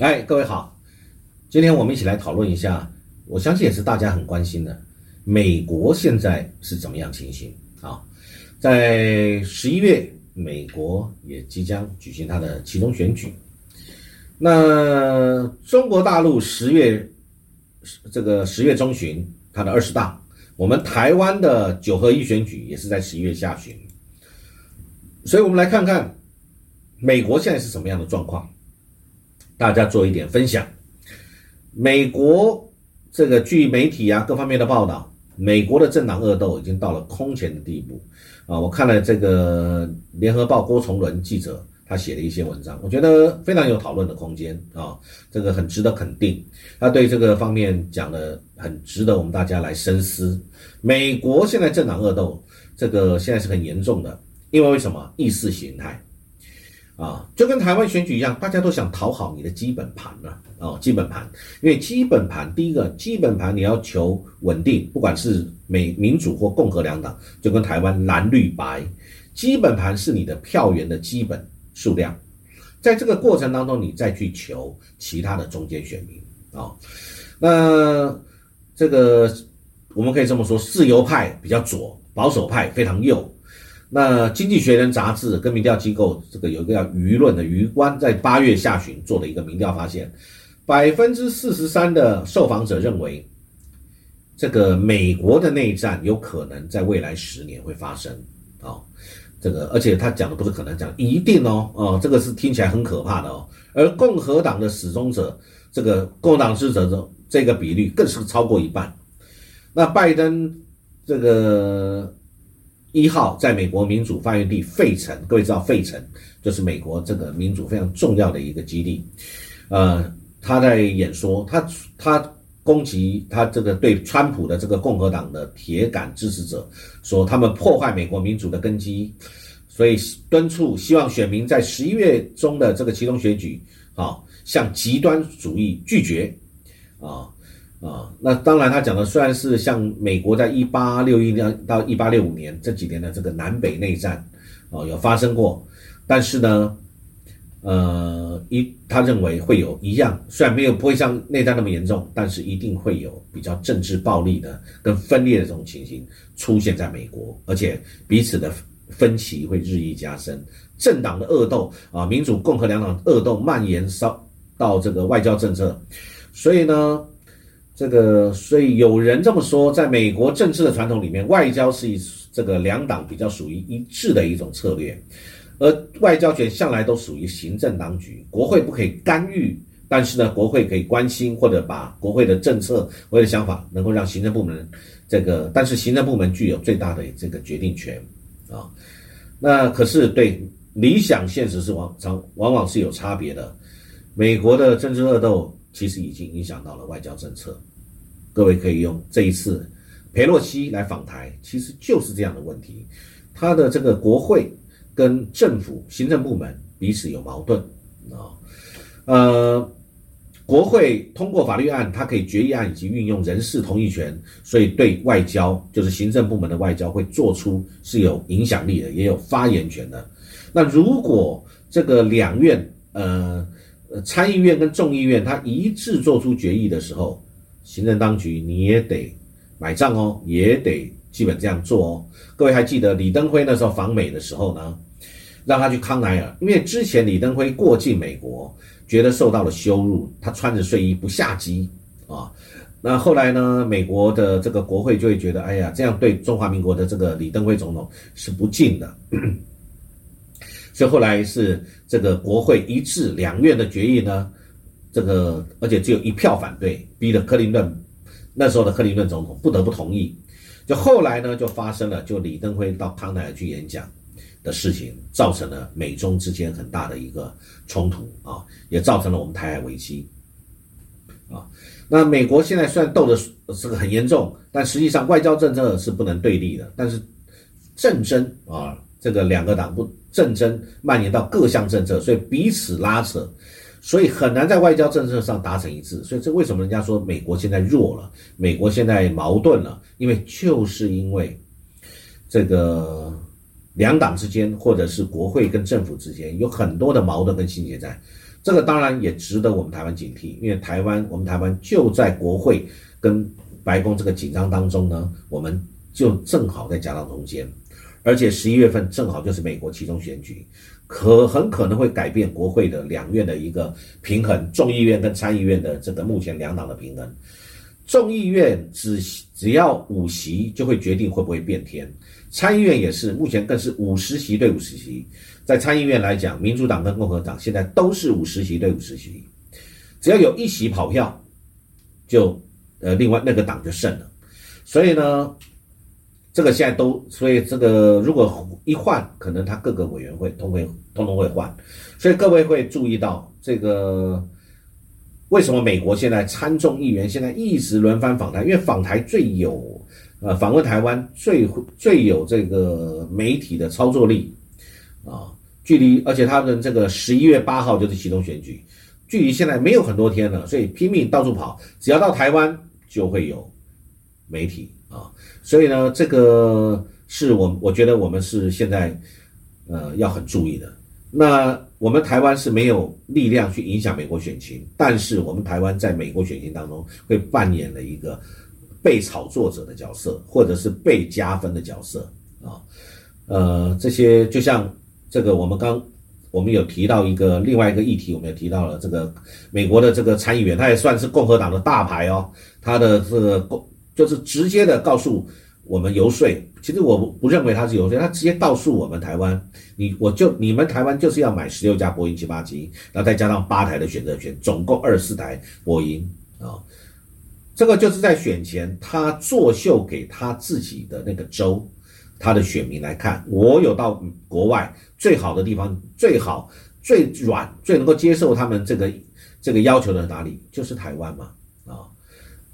哎，各位好，今天我们一起来讨论一下，我相信也是大家很关心的，美国现在是怎么样情形啊？在十一月，美国也即将举行它的其中选举。那中国大陆十月这个十月中旬，它的二十大，我们台湾的九合一选举也是在十一月下旬，所以我们来看看美国现在是什么样的状况。大家做一点分享。美国这个据媒体啊各方面的报道，美国的政党恶斗已经到了空前的地步啊！我看了这个联合报郭崇伦记者他写的一些文章，我觉得非常有讨论的空间啊，这个很值得肯定。他对这个方面讲的很值得我们大家来深思。美国现在政党恶斗，这个现在是很严重的，因为为什么意识形态？啊，就跟台湾选举一样，大家都想讨好你的基本盘了哦，基本盘，因为基本盘第一个基本盘你要求稳定，不管是美民主或共和两党，就跟台湾蓝绿白，基本盘是你的票源的基本数量，在这个过程当中，你再去求其他的中间选民啊，那这个我们可以这么说，自由派比较左，保守派非常右。那《经济学人》杂志跟民调机构这个有一个叫舆论的舆观，在八月下旬做的一个民调发现，百分之四十三的受访者认为，这个美国的内战有可能在未来十年会发生啊。这个而且他讲的不是可能讲一定哦，哦，这个是听起来很可怕的哦。而共和党的始终者，这个共和党支持者这个比率更是超过一半。那拜登这个。一号在美国民主发源地费城，各位知道费城就是美国这个民主非常重要的一个基地。呃，他在演说，他他攻击他这个对川普的这个共和党的铁杆支持者，说他们破坏美国民主的根基，所以敦促希望选民在十一月中的这个其中选举，啊，向极端主义拒绝，啊。啊，那当然，他讲的虽然是像美国在一八六一年到一八六五年这几年的这个南北内战，哦，有发生过，但是呢，呃，一他认为会有一样，虽然没有不会像内战那么严重，但是一定会有比较政治暴力的跟分裂的这种情形出现在美国，而且彼此的分歧会日益加深，政党的恶斗啊，民主共和两党恶斗蔓延烧到这个外交政策，所以呢。这个，所以有人这么说，在美国政治的传统里面，外交是一这个两党比较属于一致的一种策略，而外交权向来都属于行政当局，国会不可以干预，但是呢，国会可以关心或者把国会的政策或者想法能够让行政部门这个，但是行政部门具有最大的这个决定权啊。那可是对理想现实是往常往往是有差别的，美国的政治恶斗其实已经影响到了外交政策。各位可以用这一次佩洛西来访台，其实就是这样的问题。他的这个国会跟政府行政部门彼此有矛盾啊。呃，国会通过法律案，它可以决议案以及运用人事同意权，所以对外交就是行政部门的外交会做出是有影响力的，也有发言权的。那如果这个两院呃参议院跟众议院他一致做出决议的时候，行政当局你也得买账哦，也得基本这样做哦。各位还记得李登辉那时候访美的时候呢，让他去康奈尔，因为之前李登辉过境美国，觉得受到了羞辱，他穿着睡衣不下机啊。那后来呢，美国的这个国会就会觉得，哎呀，这样对中华民国的这个李登辉总统是不敬的。所以后来是这个国会一致两院的决议呢。这个，而且只有一票反对，逼得克林顿那时候的克林顿总统不得不同意。就后来呢，就发生了就李登辉到康奈尔去演讲的事情，造成了美中之间很大的一个冲突啊，也造成了我们台海危机啊。那美国现在虽然斗的这个很严重，但实际上外交政策是不能对立的。但是政争啊，这个两个党不政争蔓延到各项政策，所以彼此拉扯。所以很难在外交政策上达成一致，所以这为什么人家说美国现在弱了，美国现在矛盾了？因为就是因为这个两党之间，或者是国会跟政府之间有很多的矛盾跟心结在，这个当然也值得我们台湾警惕，因为台湾我们台湾就在国会跟白宫这个紧张当中呢，我们就正好在夹道中间，而且十一月份正好就是美国其中选举。可很可能会改变国会的两院的一个平衡，众议院跟参议院的这个目前两党的平衡。众议院只只要五席就会决定会不会变天，参议院也是，目前更是五十席对五十席。在参议院来讲，民主党跟共和党现在都是五十席对五十席，只要有一席跑票，就呃另外那个党就胜了。所以呢。这个现在都，所以这个如果一换，可能他各个委员会都会通通会换，所以各位会注意到这个为什么美国现在参众议员现在一直轮番访台，因为访台最有呃访问台湾最最有这个媒体的操作力。啊，距离而且他们这个十一月八号就是启动选举，距离现在没有很多天了，所以拼命到处跑，只要到台湾就会有媒体。啊，所以呢，这个是我我觉得我们是现在，呃，要很注意的。那我们台湾是没有力量去影响美国选情，但是我们台湾在美国选情当中会扮演了一个被炒作者的角色，或者是被加分的角色啊。呃，这些就像这个我们刚我们有提到一个另外一个议题，我们也提到了这个美国的这个参议员，他也算是共和党的大牌哦，他的这个共。就是直接的告诉我们游说，其实我不认为他是游说，他直接告诉我们台湾，你我就你们台湾就是要买十六架波音七八七，然后再加上八台的选择权，总共二十四台波音啊，这个就是在选前他作秀给他自己的那个州，他的选民来看，我有到国外最好的地方，最好最软最能够接受他们这个这个要求的哪里，就是台湾嘛啊，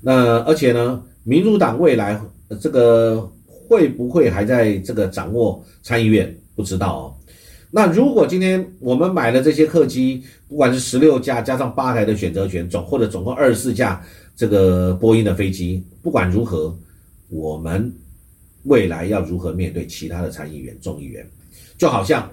那而且呢。民主党未来这个会不会还在这个掌握参议院？不知道哦。那如果今天我们买了这些客机，不管是十六架加上八台的选择权总，或者总共二十四架这个波音的飞机，不管如何，我们未来要如何面对其他的参议员、众议员？就好像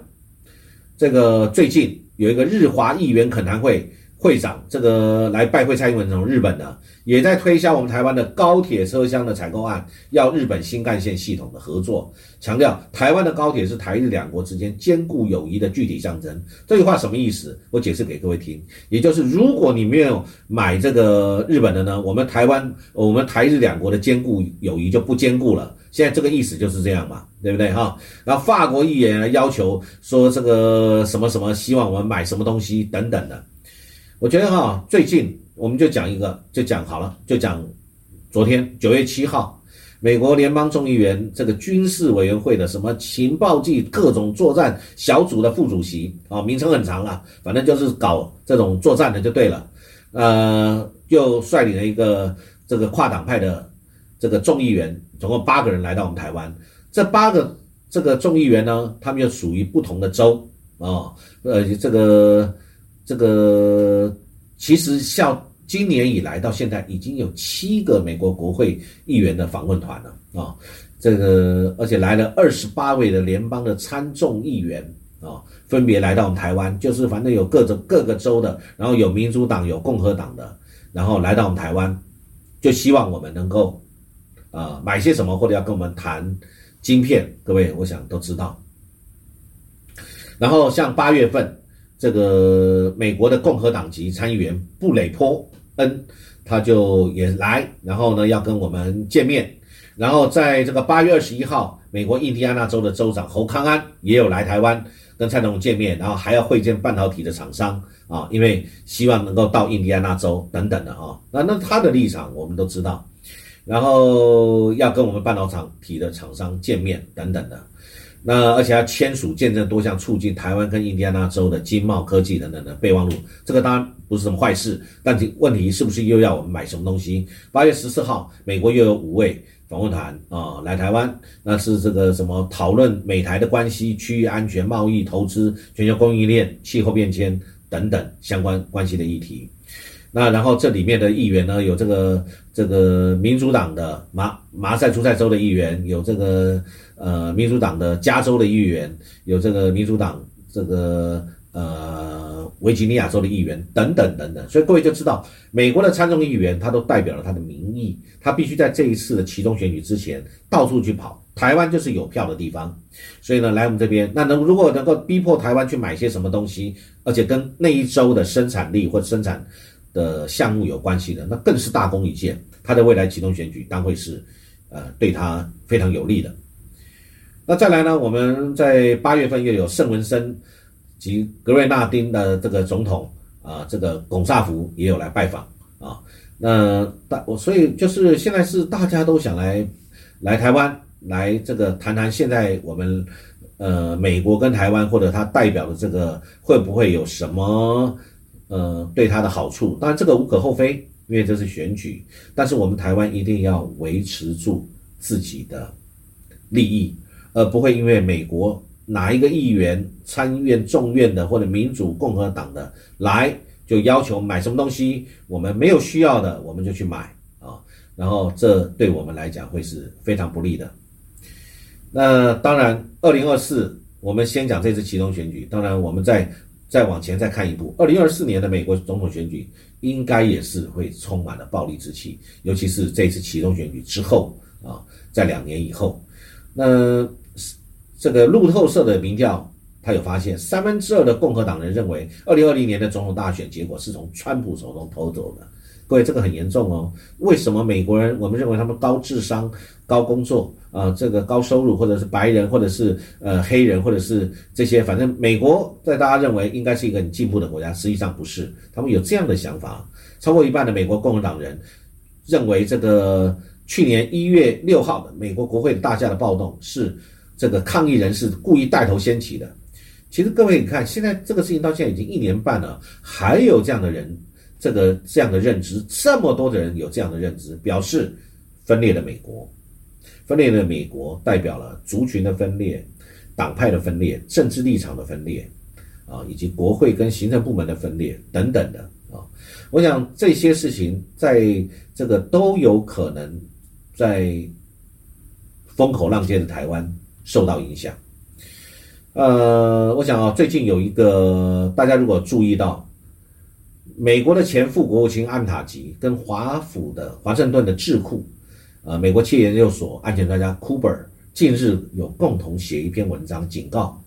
这个最近有一个日华议员恳谈会。会长这个来拜会蔡英文总统，日本的也在推销我们台湾的高铁车厢的采购案，要日本新干线系统的合作，强调台湾的高铁是台日两国之间坚固友谊的具体象征。这句话什么意思？我解释给各位听，也就是如果你没有买这个日本的呢，我们台湾我们台日两国的坚固友谊就不坚固了。现在这个意思就是这样嘛，对不对哈？然后法国议员要求说这个什么什么，希望我们买什么东西等等的。我觉得哈，最近我们就讲一个，就讲好了，就讲昨天九月七号，美国联邦众议员这个军事委员会的什么情报暨各种作战小组的副主席啊，名称很长啊，反正就是搞这种作战的就对了。呃，就率领了一个这个跨党派的这个众议员，总共八个人来到我们台湾。这八个这个众议员呢，他们又属于不同的州啊，呃，这个。这个其实像今年以来到现在已经有七个美国国会议员的访问团了啊，这个而且来了二十八位的联邦的参众议员啊，分别来到我们台湾，就是反正有各种各个州的，然后有民主党有共和党的，然后来到我们台湾，就希望我们能够啊买些什么或者要跟我们谈晶片，各位我想都知道。然后像八月份。这个美国的共和党籍参议员布雷坡恩，他就也来，然后呢要跟我们见面，然后在这个八月二十一号，美国印第安纳州的州长侯康安也有来台湾跟蔡总统见面，然后还要会见半导体的厂商啊，因为希望能够到印第安纳州等等的啊，那那他的立场我们都知道，然后要跟我们半导体的厂商见面等等的。那而且要签署见证多项促进台湾跟印第安纳州的经贸科技等等的备忘录，这个当然不是什么坏事，但问题是不是又要我们买什么东西？八月十四号，美国又有五位访问团啊来台湾，那是这个什么讨论美台的关系、区域安全、贸易、投资、全球供应链、气候变迁等等相关关系的议题。那然后这里面的议员呢，有这个这个民主党的马马赛诸塞州的议员，有这个呃民主党的加州的议员，有这个民主党这个呃维吉尼亚州的议员等等等等。所以各位就知道，美国的参众议员他都代表了他的民意，他必须在这一次的其中选举之前到处去跑。台湾就是有票的地方，所以呢，来我们这边，那能如果能够逼迫台湾去买些什么东西，而且跟那一周的生产力或者生产的项目有关系的，那更是大功一件。他的未来启动选举当会是，呃，对他非常有利的。那再来呢，我们在八月份又有圣文森及格瑞纳丁的这个总统啊，这个龚萨福也有来拜访啊。那大我所以就是现在是大家都想来来台湾。来，这个谈谈现在我们，呃，美国跟台湾或者他代表的这个会不会有什么，呃，对他的好处？当然这个无可厚非，因为这是选举。但是我们台湾一定要维持住自己的利益，而不会因为美国哪一个议员、参议院、众院的或者民主、共和党的来，就要求买什么东西，我们没有需要的，我们就去买啊。然后这对我们来讲会是非常不利的。那当然，二零二四，我们先讲这次其中选举。当然，我们再再往前再看一步，二零二四年的美国总统选举应该也是会充满了暴力之气，尤其是这次其中选举之后啊，在两年以后，那这个路透社的民调，他有发现，三分之二的共和党人认为，二零二零年的总统大选结果是从川普手中偷走的。各位，这个很严重哦。为什么美国人我们认为他们高智商、高工作啊，这个高收入，或者是白人，或者是呃黑人，或者是这些，反正美国在大家认为应该是一个很进步的国家，实际上不是。他们有这样的想法，超过一半的美国共和党人认为，这个去年一月六号的美国国会大厦的暴动是这个抗议人士故意带头掀起的。其实各位你看，现在这个事情到现在已经一年半了，还有这样的人。这个这样的认知，这么多的人有这样的认知，表示分裂的美国，分裂的美国代表了族群的分裂、党派的分裂、政治立场的分裂，啊，以及国会跟行政部门的分裂等等的啊。我想这些事情在这个都有可能在风口浪尖的台湾受到影响。呃，我想啊，最近有一个大家如果注意到。美国的前副国务卿安塔吉跟华府的华盛顿的智库，呃，美国企业研究所安全专家库伯尔近日有共同写一篇文章，警告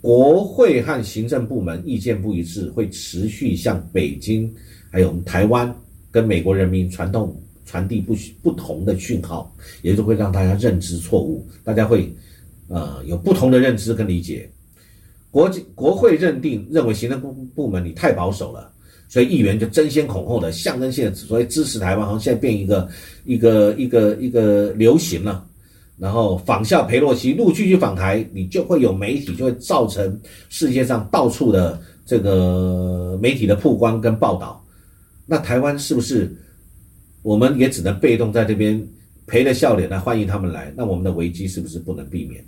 国会和行政部门意见不一致，会持续向北京还有台湾跟美国人民传统传递不不同的讯号，也就会让大家认知错误，大家会呃有不同的认知跟理解。国际国会认定认为行政部部门你太保守了。所以议员就争先恐后的象征性的所谓支持台湾，好像现在变一个一个一个一个流行了。然后仿效佩洛西陆续去访台，你就会有媒体就会造成世界上到处的这个媒体的曝光跟报道。那台湾是不是我们也只能被动在这边陪着笑脸来欢迎他们来？那我们的危机是不是不能避免？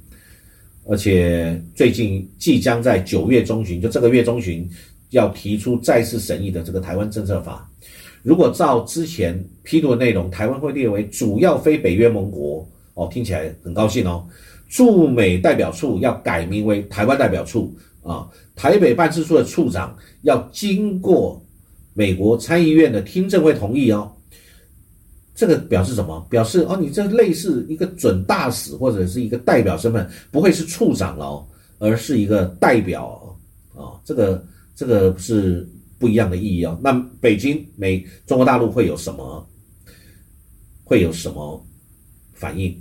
而且最近即将在九月中旬，就这个月中旬。要提出再次审议的这个台湾政策法，如果照之前批读的内容，台湾会列为主要非北约盟国哦，听起来很高兴哦。驻美代表处要改名为台湾代表处啊，台北办事处的处长要经过美国参议院的听证会同意哦。这个表示什么？表示哦，你这类似一个准大使或者是一个代表身份，不会是处长哦，而是一个代表哦，这个。这个是不一样的意义哦。那北京、美、中国大陆会有什么？会有什么反应？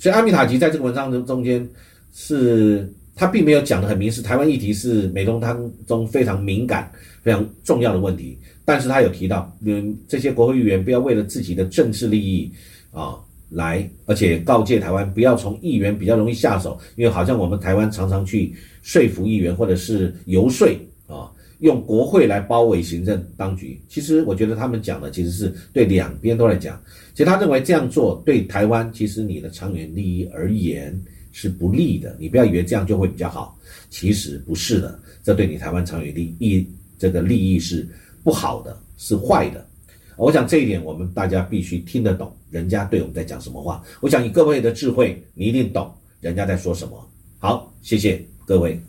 所以阿米塔吉在这个文章中中间是，他并没有讲的很明，是台湾议题是美中当中非常敏感、非常重要的问题。但是他有提到，嗯，这些国会议员不要为了自己的政治利益啊来，而且告诫台湾不要从议员比较容易下手，因为好像我们台湾常常去说服议员或者是游说。啊，用国会来包围行政当局，其实我觉得他们讲的其实是对两边都来讲。其实他认为这样做对台湾，其实你的长远利益而言是不利的。你不要以为这样就会比较好，其实不是的。这对你台湾长远利益这个利益是不好的，是坏的。我想这一点我们大家必须听得懂，人家对我们在讲什么话。我想以各位的智慧，你一定懂人家在说什么。好，谢谢各位。